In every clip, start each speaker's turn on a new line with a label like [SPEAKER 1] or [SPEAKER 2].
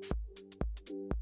[SPEAKER 1] For everyone.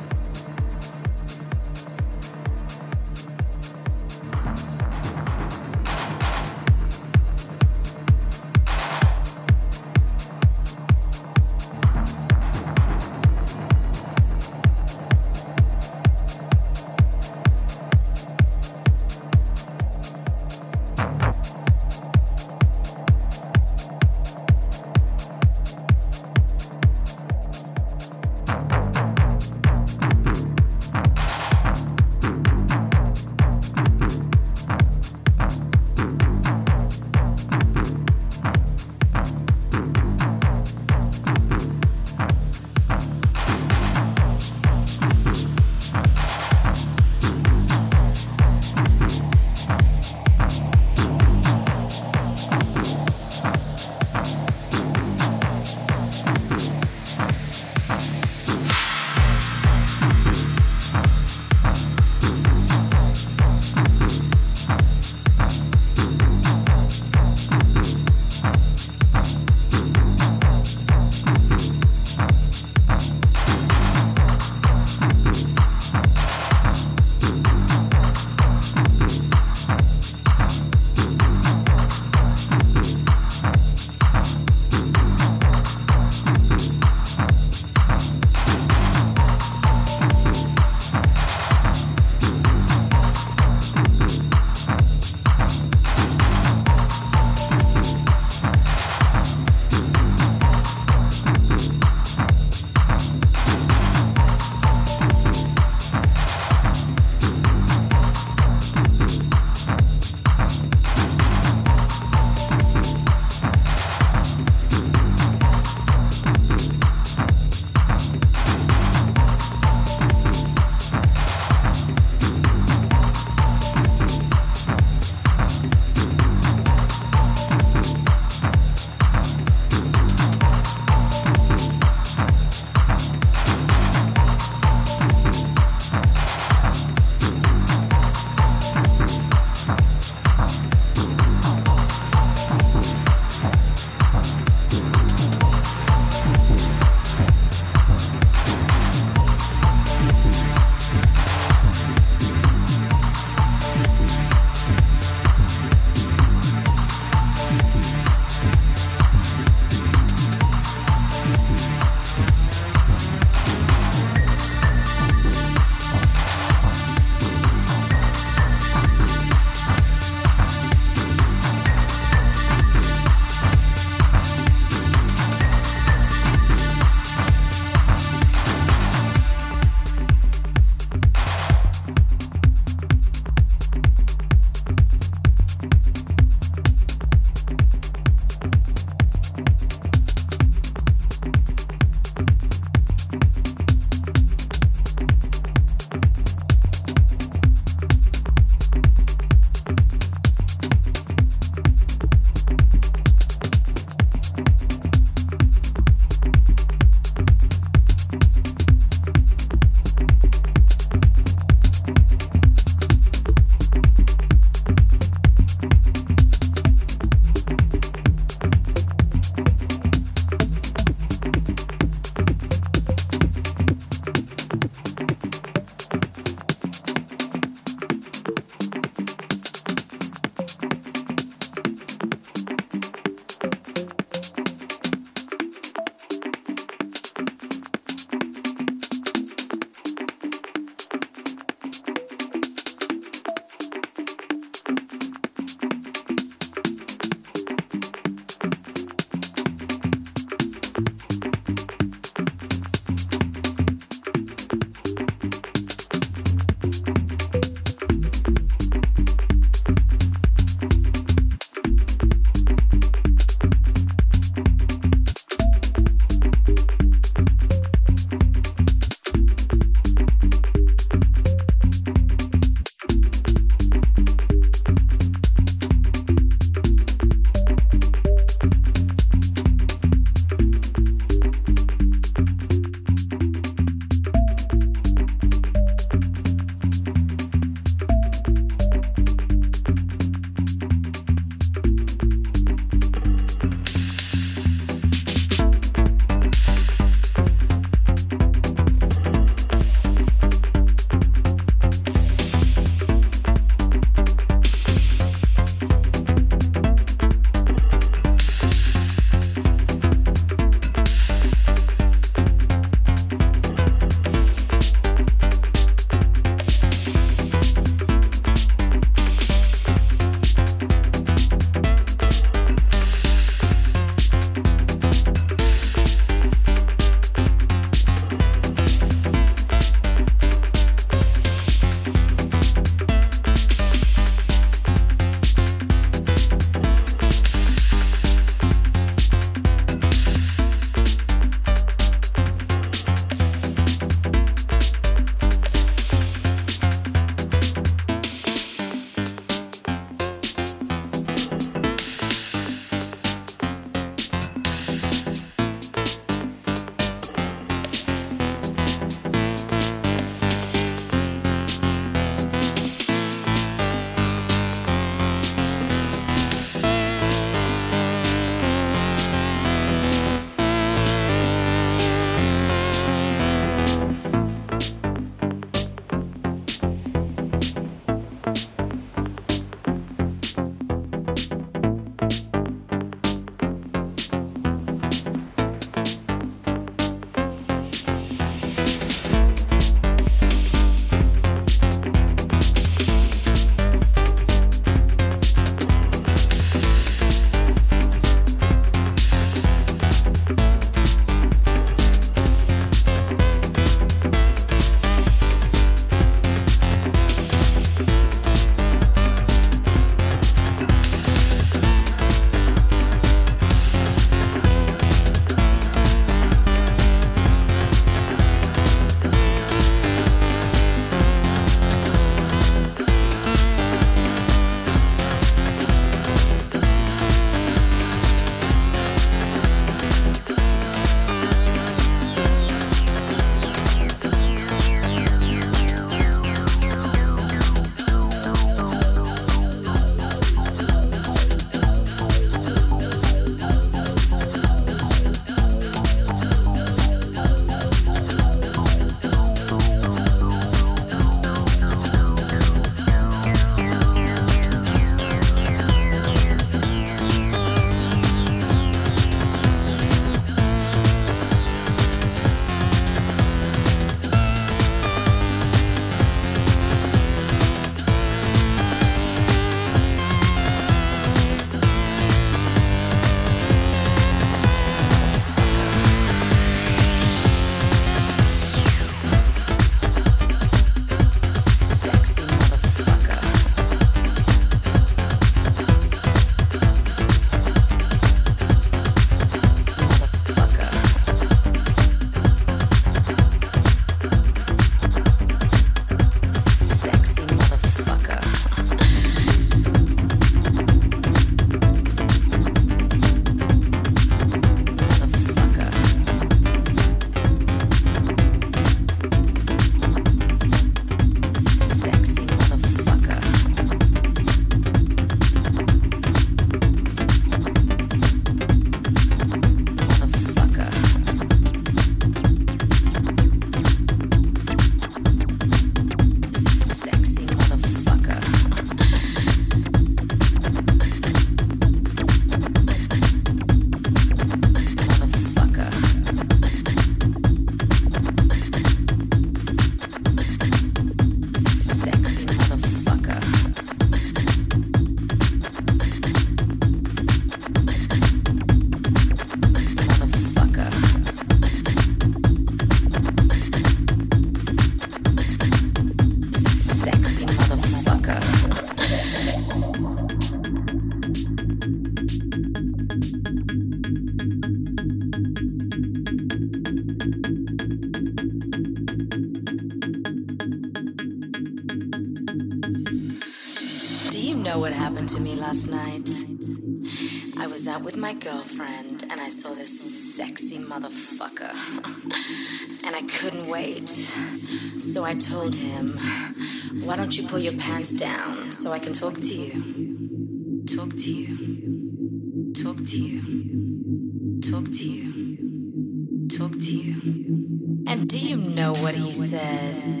[SPEAKER 2] Can talk to you? Talk to you. Talk to you. Talk to you. Talk to you. And do you know what he said?